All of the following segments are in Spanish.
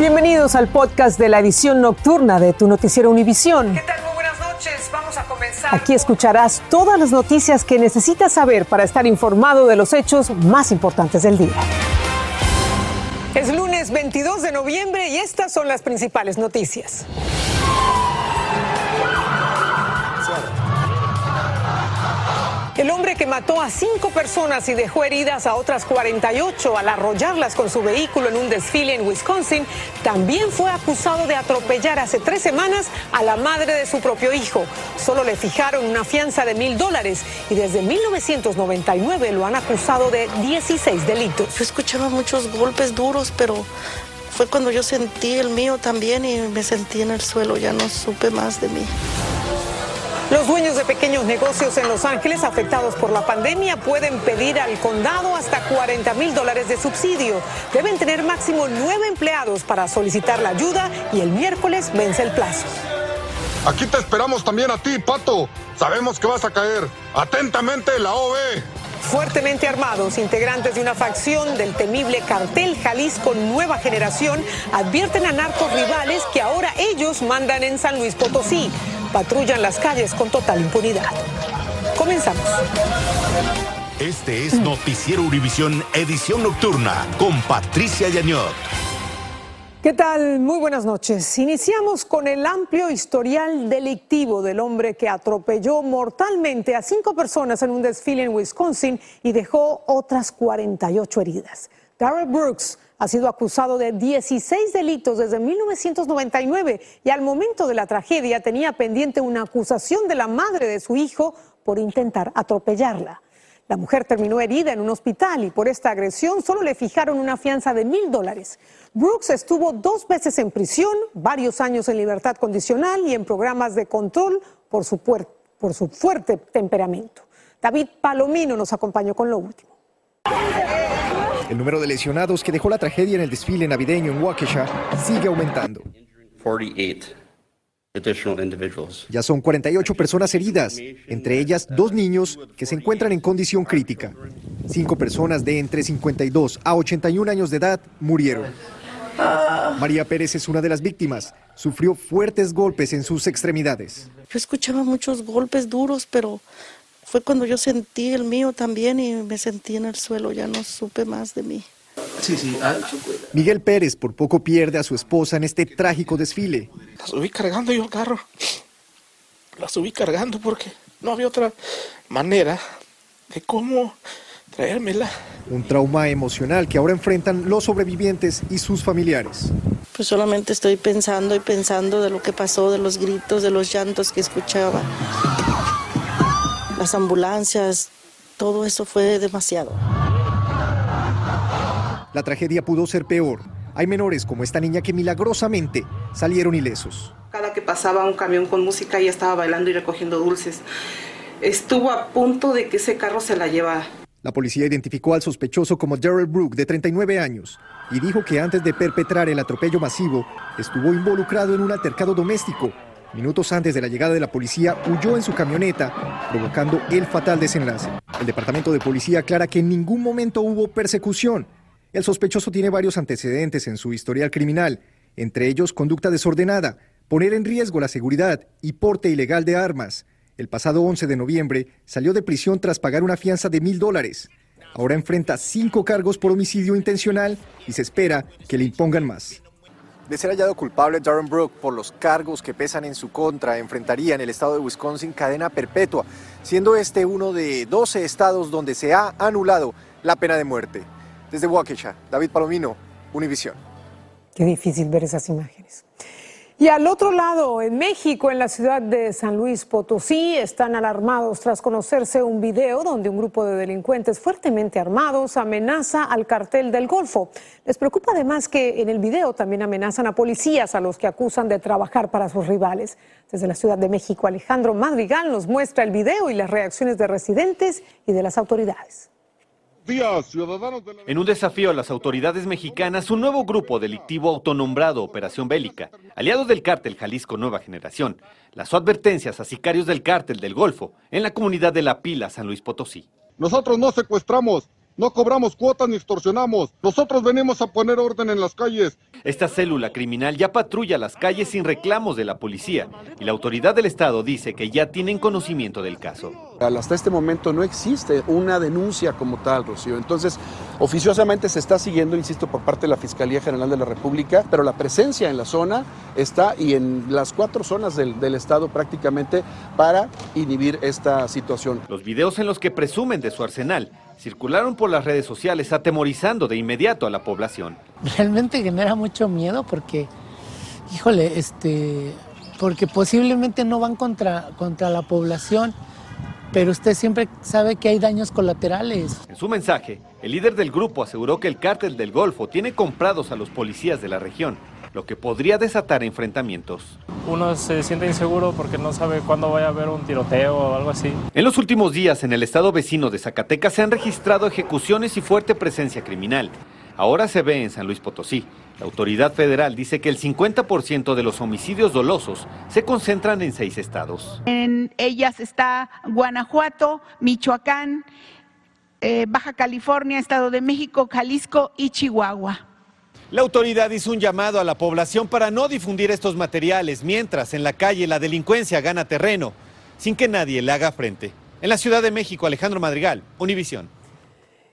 Bienvenidos al podcast de la edición nocturna de tu noticiero Univisión. ¿Qué tal? Muy buenas noches. Vamos a comenzar. Aquí escucharás todas las noticias que necesitas saber para estar informado de los hechos más importantes del día. Es lunes 22 de noviembre y estas son las principales noticias. El hombre que mató a cinco personas y dejó heridas a otras 48 al arrollarlas con su vehículo en un desfile en Wisconsin también fue acusado de atropellar hace tres semanas a la madre de su propio hijo. Solo le fijaron una fianza de mil dólares y desde 1999 lo han acusado de 16 delitos. Yo escuchaba muchos golpes duros, pero fue cuando yo sentí el mío también y me sentí en el suelo, ya no supe más de mí. Los dueños de pequeños negocios en Los Ángeles afectados por la pandemia pueden pedir al condado hasta 40 mil dólares de subsidio. Deben tener máximo nueve empleados para solicitar la ayuda y el miércoles vence el plazo. Aquí te esperamos también a ti, Pato. Sabemos que vas a caer. Atentamente, la OB. Fuertemente armados, integrantes de una facción del temible cartel Jalisco Nueva Generación advierten a narcos rivales que mandan en San Luis Potosí. Patrullan las calles con total impunidad. Comenzamos. Este es Noticiero Univisión Edición Nocturna con Patricia Yañot. ¿Qué tal? Muy buenas noches. Iniciamos con el amplio historial delictivo del hombre que atropelló mortalmente a cinco personas en un desfile en Wisconsin y dejó otras 48 heridas. Darrell Brooks ha sido acusado de 16 delitos desde 1999 y al momento de la tragedia tenía pendiente una acusación de la madre de su hijo por intentar atropellarla. La mujer terminó herida en un hospital y por esta agresión solo le fijaron una fianza de mil dólares. Brooks estuvo dos veces en prisión, varios años en libertad condicional y en programas de control por su, por su fuerte temperamento. David Palomino nos acompañó con lo último. El número de lesionados que dejó la tragedia en el desfile navideño en Waukesha sigue aumentando. 48 additional individuals. Ya son 48 personas heridas, entre ellas dos niños que se encuentran en condición crítica. Cinco personas de entre 52 a 81 años de edad murieron. María Pérez es una de las víctimas. Sufrió fuertes golpes en sus extremidades. Yo escuchaba muchos golpes duros, pero fue cuando yo sentí el mío también y me sentí en el suelo, ya no supe más de mí. Sí, sí. ah, Miguel Pérez por poco pierde a su esposa en este trágico desfile. la subí cargando yo al carro. La subí cargando porque no había otra manera de cómo traérmela. Un trauma emocional que ahora enfrentan los sobrevivientes y sus familiares. Pues solamente estoy pensando y pensando de lo que pasó, de los gritos, de los llantos que escuchaba. Las ambulancias, todo eso fue demasiado. La tragedia pudo ser peor. Hay menores como esta niña que milagrosamente salieron ilesos. Cada que pasaba un camión con música ella estaba bailando y recogiendo dulces. Estuvo a punto de que ese carro se la llevara. La policía identificó al sospechoso como Darrell Brook, de 39 años, y dijo que antes de perpetrar el atropello masivo, estuvo involucrado en un altercado doméstico. Minutos antes de la llegada de la policía, huyó en su camioneta, provocando el fatal desenlace. El departamento de policía aclara que en ningún momento hubo persecución. El sospechoso tiene varios antecedentes en su historial criminal, entre ellos conducta desordenada, poner en riesgo la seguridad y porte ilegal de armas. El pasado 11 de noviembre salió de prisión tras pagar una fianza de mil dólares. Ahora enfrenta cinco cargos por homicidio intencional y se espera que le impongan más. De ser hallado culpable Darren Brook por los cargos que pesan en su contra, enfrentaría en el estado de Wisconsin cadena perpetua, siendo este uno de 12 estados donde se ha anulado la pena de muerte. Desde Waukesha, David Palomino, Univisión. Qué difícil ver esas imágenes. Y al otro lado, en México, en la ciudad de San Luis Potosí, están alarmados tras conocerse un video donde un grupo de delincuentes fuertemente armados amenaza al cartel del Golfo. Les preocupa además que en el video también amenazan a policías a los que acusan de trabajar para sus rivales. Desde la Ciudad de México, Alejandro Madrigal nos muestra el video y las reacciones de residentes y de las autoridades. En un desafío a las autoridades mexicanas, un nuevo grupo delictivo autonombrado Operación Bélica, aliados del cártel Jalisco Nueva Generación, lanzó advertencias a sicarios del cártel del Golfo en la comunidad de La Pila, San Luis Potosí. Nosotros no secuestramos, No cobramos cuotas ni extorsionamos. Nosotros venimos a poner orden en las calles. Esta célula criminal ya patrulla las calles sin reclamos de la policía y la autoridad del Estado dice que ya tienen conocimiento del caso. Hasta este momento no existe una denuncia como tal, Rocío. Entonces, oficiosamente se está siguiendo, insisto, por parte de la Fiscalía General de la República, pero la presencia en la zona está y en las cuatro zonas del, del Estado prácticamente para inhibir esta situación. Los videos en los que presumen de su arsenal circularon por las redes sociales atemorizando de inmediato a la población. Realmente genera mucho miedo porque, híjole, este, porque posiblemente no van contra, contra la población, pero usted siempre sabe que hay daños colaterales. En su mensaje, el líder del grupo aseguró que el cártel del Golfo tiene comprados a los policías de la región lo que podría desatar enfrentamientos. Uno se siente inseguro porque no sabe cuándo vaya a haber un tiroteo o algo así. En los últimos días en el estado vecino de Zacatecas se han registrado ejecuciones y fuerte presencia criminal. Ahora se ve en San Luis Potosí. La autoridad federal dice que el 50% de los homicidios dolosos se concentran en seis estados. En ellas está Guanajuato, Michoacán, eh, Baja California, Estado de México, Jalisco y Chihuahua. La autoridad hizo un llamado a la población para no difundir estos materiales, mientras en la calle la delincuencia gana terreno, sin que nadie le haga frente. En la Ciudad de México, Alejandro Madrigal, Univisión.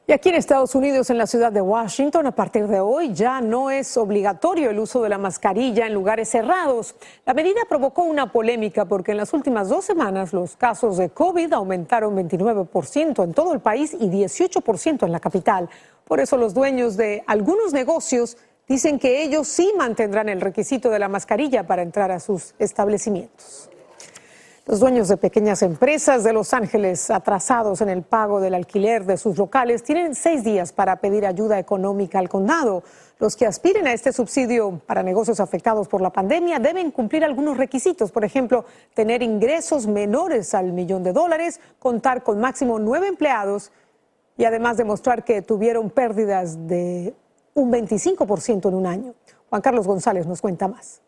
Y aquí en Estados Unidos, en la ciudad de Washington, a partir de hoy ya no es obligatorio el uso de la mascarilla en lugares cerrados. La medida provocó una polémica porque en las últimas dos semanas los casos de COVID aumentaron 29% en todo el país y 18% en la capital. Por eso los dueños de algunos negocios dicen que ellos sí mantendrán el requisito de la mascarilla para entrar a sus establecimientos. Los dueños de pequeñas empresas de Los Ángeles atrasados en el pago del alquiler de sus locales tienen seis días para pedir ayuda económica al condado. Los que aspiren a este subsidio para negocios afectados por la pandemia deben cumplir algunos requisitos, por ejemplo, tener ingresos menores al millón de dólares, contar con máximo nueve empleados y además demostrar que tuvieron pérdidas de un 25% en un año. Juan Carlos González nos cuenta más.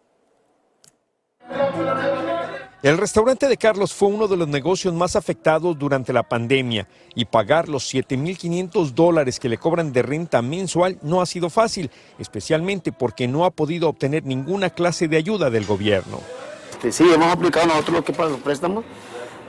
El restaurante de Carlos fue uno de los negocios más afectados durante la pandemia y pagar los 7.500 dólares que le cobran de renta mensual no ha sido fácil, especialmente porque no ha podido obtener ninguna clase de ayuda del gobierno. Este, sí, hemos aplicado nosotros lo que para los préstamos,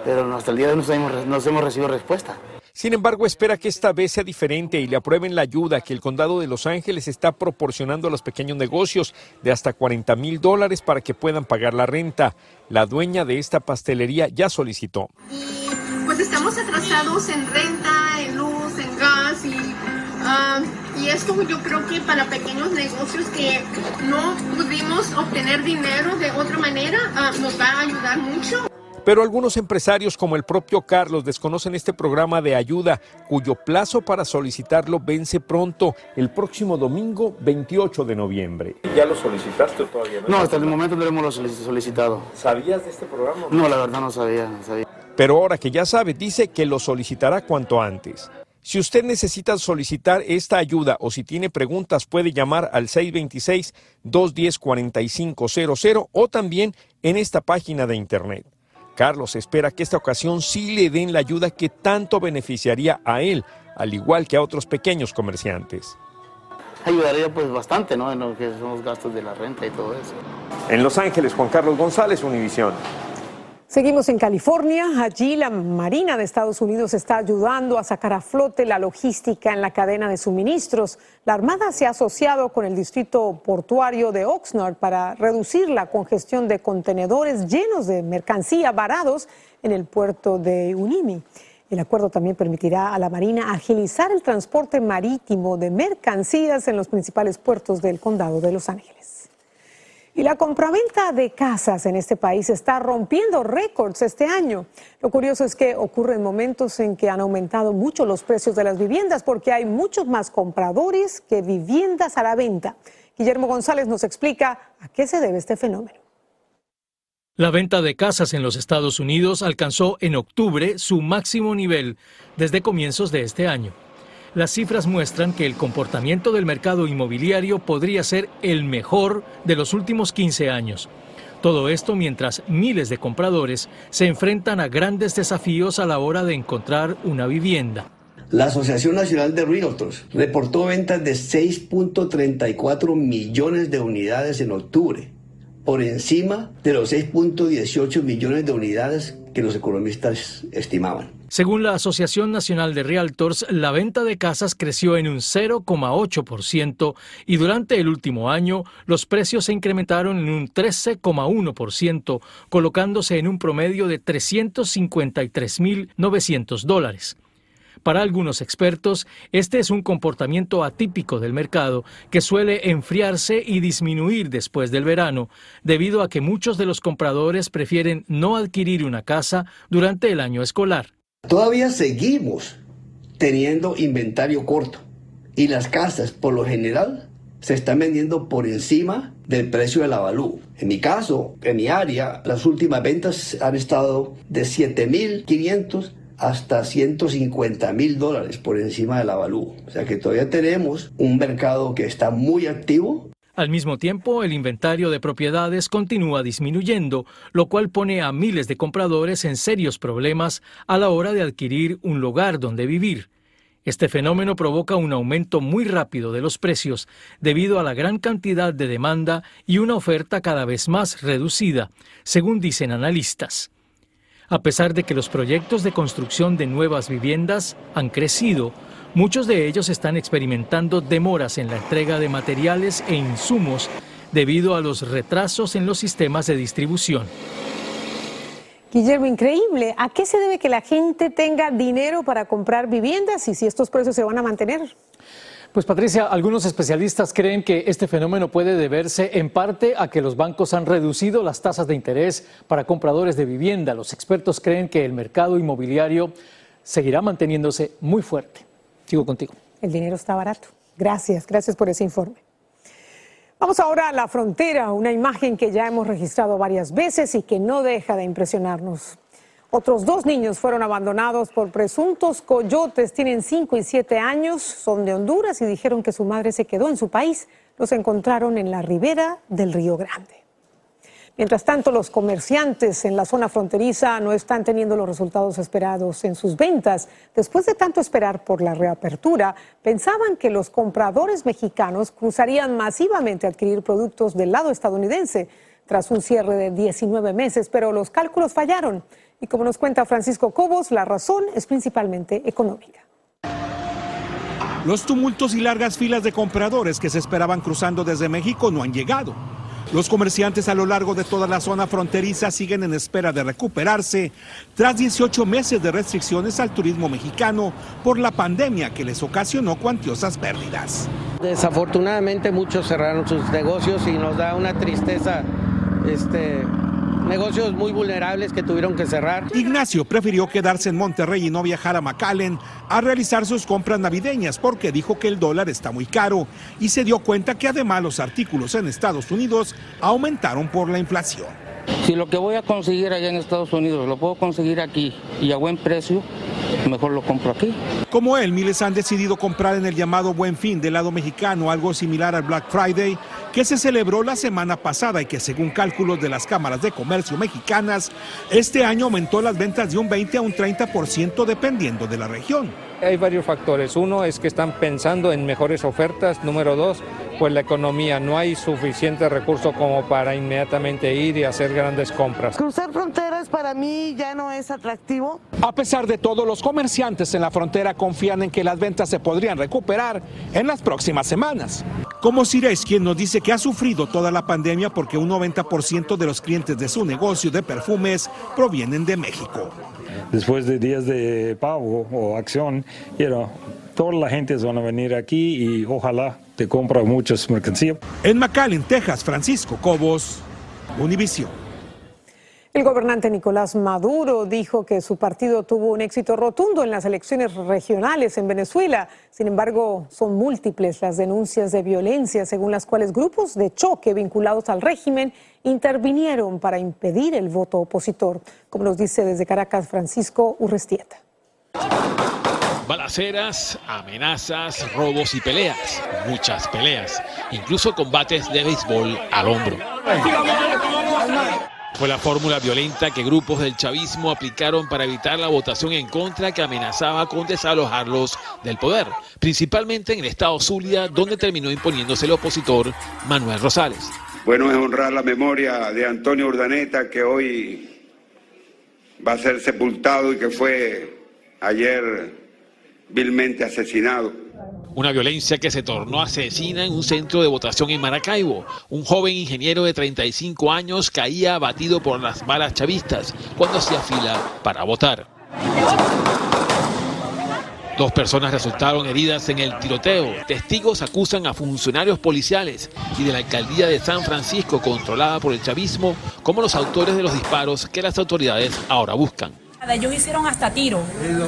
pero hasta el día de hoy no hemos recibido respuesta. Sin embargo, espera que esta vez sea diferente y le aprueben la ayuda que el condado de Los Ángeles está proporcionando a los pequeños negocios de hasta 40 mil dólares para que puedan pagar la renta. La dueña de esta pastelería ya solicitó. Y pues estamos atrasados en renta, en luz, en gas y, ah, y esto yo creo que para pequeños negocios que no pudimos obtener dinero de otra manera ah, nos va a ayudar mucho. Pero algunos empresarios como el propio Carlos desconocen este programa de ayuda cuyo plazo para solicitarlo vence pronto, el próximo domingo 28 de noviembre. ¿Ya lo solicitaste o todavía no? No, hasta el momento no lo hemos solicitado. ¿Sabías de este programa? No, la verdad no sabía, no sabía. Pero ahora que ya sabe, dice que lo solicitará cuanto antes. Si usted necesita solicitar esta ayuda o si tiene preguntas, puede llamar al 626-210-4500 o también en esta página de internet. Carlos espera que esta ocasión sí le den la ayuda que tanto beneficiaría a él, al igual que a otros pequeños comerciantes. Ayudaría pues bastante, ¿no? En lo que son los gastos de la renta y todo eso. En Los Ángeles, Juan Carlos González, Univisión. Seguimos en California. Allí la Marina de Estados Unidos está ayudando a sacar a flote la logística en la cadena de suministros. La Armada se ha asociado con el distrito portuario de Oxnard para reducir la congestión de contenedores llenos de mercancía varados en el puerto de Unimi. El acuerdo también permitirá a la Marina agilizar el transporte marítimo de mercancías en los principales puertos del condado de Los Ángeles. Y la compraventa de casas en este país está rompiendo récords este año. Lo curioso es que ocurre en momentos en que han aumentado mucho los precios de las viviendas porque hay muchos más compradores que viviendas a la venta. Guillermo González nos explica a qué se debe este fenómeno. La venta de casas en los Estados Unidos alcanzó en octubre su máximo nivel desde comienzos de este año las cifras muestran que el comportamiento del mercado inmobiliario podría ser el mejor de los últimos 15 años. Todo esto mientras miles de compradores se enfrentan a grandes desafíos a la hora de encontrar una vivienda. La Asociación Nacional de Realtors reportó ventas de 6.34 millones de unidades en octubre, por encima de los 6.18 millones de unidades que los economistas estimaban. Según la Asociación Nacional de Realtors, la venta de casas creció en un 0,8% y durante el último año los precios se incrementaron en un 13,1%, colocándose en un promedio de 353.900 dólares. Para algunos expertos, este es un comportamiento atípico del mercado que suele enfriarse y disminuir después del verano, debido a que muchos de los compradores prefieren no adquirir una casa durante el año escolar. Todavía seguimos teniendo inventario corto y las casas, por lo general, se están vendiendo por encima del precio del avalú. En mi caso, en mi área, las últimas ventas han estado de 7.500 hasta 150 mil dólares por encima del avalú. O sea que todavía tenemos un mercado que está muy activo. Al mismo tiempo, el inventario de propiedades continúa disminuyendo, lo cual pone a miles de compradores en serios problemas a la hora de adquirir un lugar donde vivir. Este fenómeno provoca un aumento muy rápido de los precios debido a la gran cantidad de demanda y una oferta cada vez más reducida, según dicen analistas. A pesar de que los proyectos de construcción de nuevas viviendas han crecido, muchos de ellos están experimentando demoras en la entrega de materiales e insumos debido a los retrasos en los sistemas de distribución. Guillermo, increíble. ¿A qué se debe que la gente tenga dinero para comprar viviendas y si estos precios se van a mantener? Pues Patricia, algunos especialistas creen que este fenómeno puede deberse en parte a que los bancos han reducido las tasas de interés para compradores de vivienda. Los expertos creen que el mercado inmobiliario seguirá manteniéndose muy fuerte. Sigo contigo. El dinero está barato. Gracias, gracias por ese informe. Vamos ahora a la frontera, una imagen que ya hemos registrado varias veces y que no deja de impresionarnos. Otros dos niños fueron abandonados por presuntos coyotes, tienen 5 y 7 años, son de Honduras y dijeron que su madre se quedó en su país. Los encontraron en la ribera del Río Grande. Mientras tanto, los comerciantes en la zona fronteriza no están teniendo los resultados esperados en sus ventas. Después de tanto esperar por la reapertura, pensaban que los compradores mexicanos cruzarían masivamente a adquirir productos del lado estadounidense tras un cierre de 19 meses, pero los cálculos fallaron. Y como nos cuenta Francisco Cobos, la razón es principalmente económica. Los tumultos y largas filas de compradores que se esperaban cruzando desde México no han llegado. Los comerciantes a lo largo de toda la zona fronteriza siguen en espera de recuperarse tras 18 meses de restricciones al turismo mexicano por la pandemia que les ocasionó cuantiosas pérdidas. Desafortunadamente muchos cerraron sus negocios y nos da una tristeza este, negocios muy vulnerables que tuvieron que cerrar. Ignacio prefirió quedarse en Monterrey y no viajar a McAllen a realizar sus compras navideñas porque dijo que el dólar está muy caro y se dio cuenta que además los artículos en Estados Unidos aumentaron por la inflación. Si lo que voy a conseguir allá en Estados Unidos lo puedo conseguir aquí y a buen precio, mejor lo compro aquí. Como él, miles han decidido comprar en el llamado Buen Fin del lado mexicano, algo similar al Black Friday, que se celebró la semana pasada y que según cálculos de las cámaras de comercio mexicanas, este año aumentó las ventas de un 20 a un 30% dependiendo de la región. Hay varios factores. Uno es que están pensando en mejores ofertas. Número dos, pues la economía. No hay suficiente recurso como para inmediatamente ir y hacer grandes compras. Cruzar fronteras para mí ya no es atractivo. A pesar de todo, los comerciantes en la frontera confían en que las ventas se podrían recuperar en las próximas semanas. Como Cires, quien nos dice que ha sufrido toda la pandemia porque un 90% de los clientes de su negocio de perfumes provienen de México. Después de días de pago o acción, toda la gente van a venir aquí y ojalá te compra muchas mercancías. En McAllen, Texas, Francisco Cobos, Univision. El gobernante Nicolás Maduro dijo que su partido tuvo un éxito rotundo en las elecciones regionales en Venezuela. Sin embargo, son múltiples las denuncias de violencia según las cuales grupos de choque vinculados al régimen intervinieron para impedir el voto opositor, como nos dice desde Caracas Francisco Urrestieta. Balaceras, amenazas, robos y peleas. Muchas peleas. Incluso combates de béisbol al hombro. Fue la fórmula violenta que grupos del chavismo aplicaron para evitar la votación en contra que amenazaba con desalojarlos del poder, principalmente en el estado Zulia, donde terminó imponiéndose el opositor Manuel Rosales. Bueno es honrar la memoria de Antonio Urdaneta, que hoy va a ser sepultado y que fue ayer vilmente asesinado. Una violencia que se tornó asesina en un centro de votación en Maracaibo. Un joven ingeniero de 35 años caía abatido por las balas chavistas cuando hacía fila para votar. Dos personas resultaron heridas en el tiroteo. Testigos acusan a funcionarios policiales y de la alcaldía de San Francisco, controlada por el chavismo, como los autores de los disparos que las autoridades ahora buscan. Ellos hicieron hasta tiros.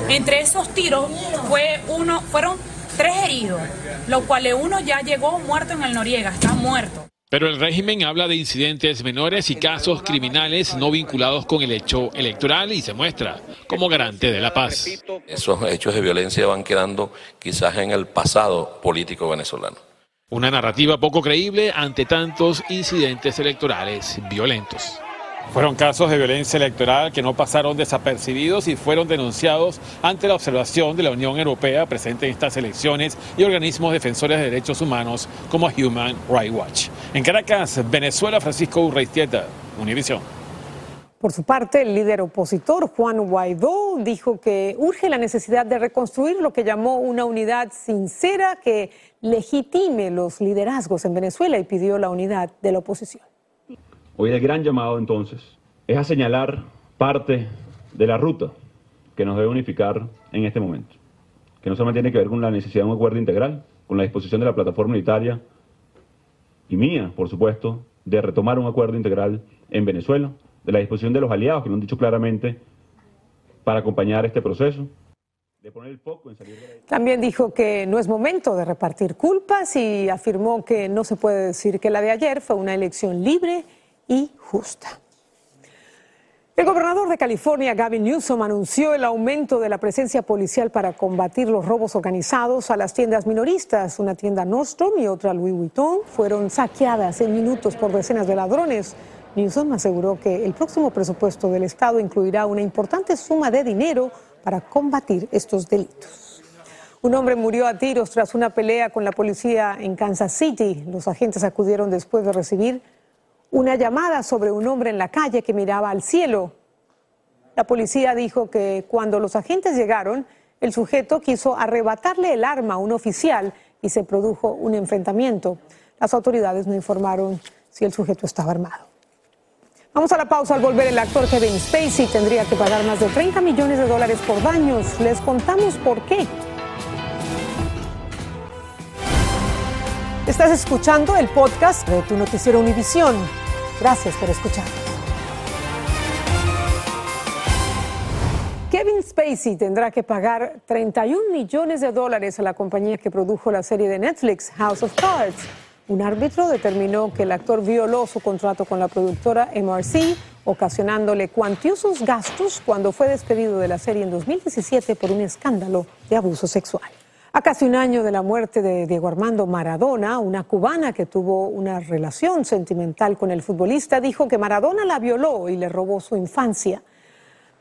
Entre esos tiros fue uno, fueron tres heridos, lo cual uno ya llegó muerto en el Noriega, está muerto. Pero el régimen habla de incidentes menores y casos criminales no vinculados con el hecho electoral y se muestra como garante de la paz. Esos hechos de violencia van quedando quizás en el pasado político venezolano. Una narrativa poco creíble ante tantos incidentes electorales violentos. Fueron casos de violencia electoral que no pasaron desapercibidos y fueron denunciados ante la observación de la Unión Europea presente en estas elecciones y organismos defensores de derechos humanos como Human Rights Watch. En Caracas, Venezuela, Francisco Urreistieta, Univisión. Por su parte, el líder opositor Juan Guaidó dijo que urge la necesidad de reconstruir lo que llamó una unidad sincera que legitime los liderazgos en Venezuela y pidió la unidad de la oposición. Hoy el gran llamado entonces es a señalar parte de la ruta que nos debe unificar en este momento, que no solamente tiene que ver con la necesidad de un acuerdo integral, con la disposición de la plataforma unitaria y mía, por supuesto, de retomar un acuerdo integral en Venezuela, de la disposición de los aliados que lo han dicho claramente para acompañar este proceso. También dijo que no es momento de repartir culpas y afirmó que no se puede decir que la de ayer fue una elección libre y justa. El gobernador de California, Gavin Newsom, anunció el aumento de la presencia policial para combatir los robos organizados a las tiendas minoristas. Una tienda Nordstrom y otra Louis Vuitton fueron saqueadas en minutos por decenas de ladrones. Newsom aseguró que el próximo presupuesto del Estado incluirá una importante suma de dinero para combatir estos delitos. Un hombre murió a tiros tras una pelea con la policía en Kansas City. Los agentes acudieron después de recibir una llamada sobre un hombre en la calle que miraba al cielo. La policía dijo que cuando los agentes llegaron, el sujeto quiso arrebatarle el arma a un oficial y se produjo un enfrentamiento. Las autoridades no informaron si el sujeto estaba armado. Vamos a la pausa. Al volver, el actor Kevin Spacey tendría que pagar más de 30 millones de dólares por daños. Les contamos por qué. Estás escuchando el podcast de tu noticiero Univisión. Gracias por escuchar. Kevin Spacey tendrá que pagar 31 millones de dólares a la compañía que produjo la serie de Netflix House of Cards. Un árbitro determinó que el actor violó su contrato con la productora MRC, ocasionándole cuantiosos gastos cuando fue despedido de la serie en 2017 por un escándalo de abuso sexual. A casi un año de la muerte de Diego Armando Maradona, una cubana que tuvo una relación sentimental con el futbolista dijo que Maradona la violó y le robó su infancia.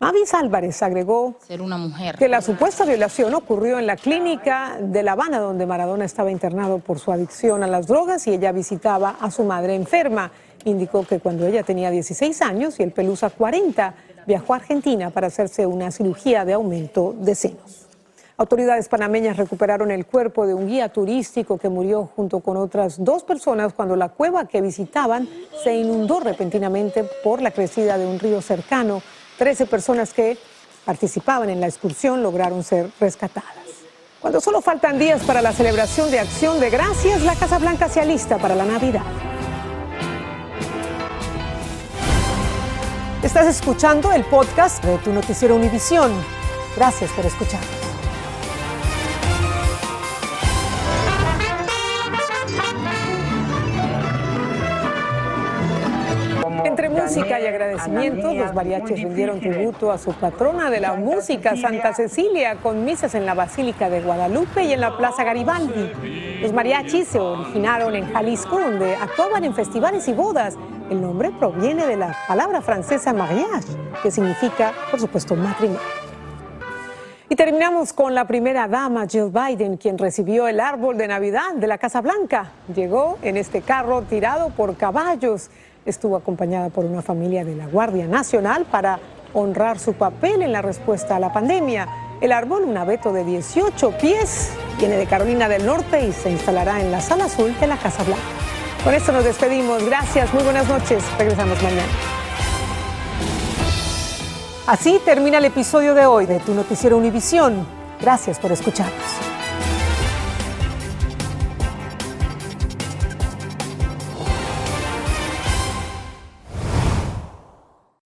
Mavis Álvarez agregó Ser una mujer. que la supuesta violación ocurrió en la clínica de La Habana, donde Maradona estaba internado por su adicción a las drogas y ella visitaba a su madre enferma. Indicó que cuando ella tenía 16 años y el Pelusa 40, viajó a Argentina para hacerse una cirugía de aumento de senos. Autoridades panameñas recuperaron el cuerpo de un guía turístico que murió junto con otras dos personas cuando la cueva que visitaban se inundó repentinamente por la crecida de un río cercano. Trece personas que participaban en la excursión lograron ser rescatadas. Cuando solo faltan días para la celebración de Acción de Gracias, la Casa Blanca se alista para la Navidad. Estás escuchando el podcast de tu noticiero Univisión. Gracias por escucharnos. Música y agradecimientos, los mariachis rindieron tributo a su patrona de la música, Santa Cecilia, con misas en la Basílica de Guadalupe y en la Plaza Garibaldi. Los mariachis se originaron en Jalisco, donde actuaban en festivales y bodas. El nombre proviene de la palabra francesa mariage, que significa, por supuesto, matrimonio. Y terminamos con la primera dama, Jill Biden, quien recibió el árbol de Navidad de la Casa Blanca. Llegó en este carro tirado por caballos. Estuvo acompañada por una familia de la Guardia Nacional para honrar su papel en la respuesta a la pandemia. El árbol, un abeto de 18 pies, viene de Carolina del Norte y se instalará en la sala azul de la Casa Blanca. Con esto nos despedimos. Gracias, muy buenas noches. Regresamos mañana. Así termina el episodio de hoy de Tu Noticiero Univisión. Gracias por escucharnos.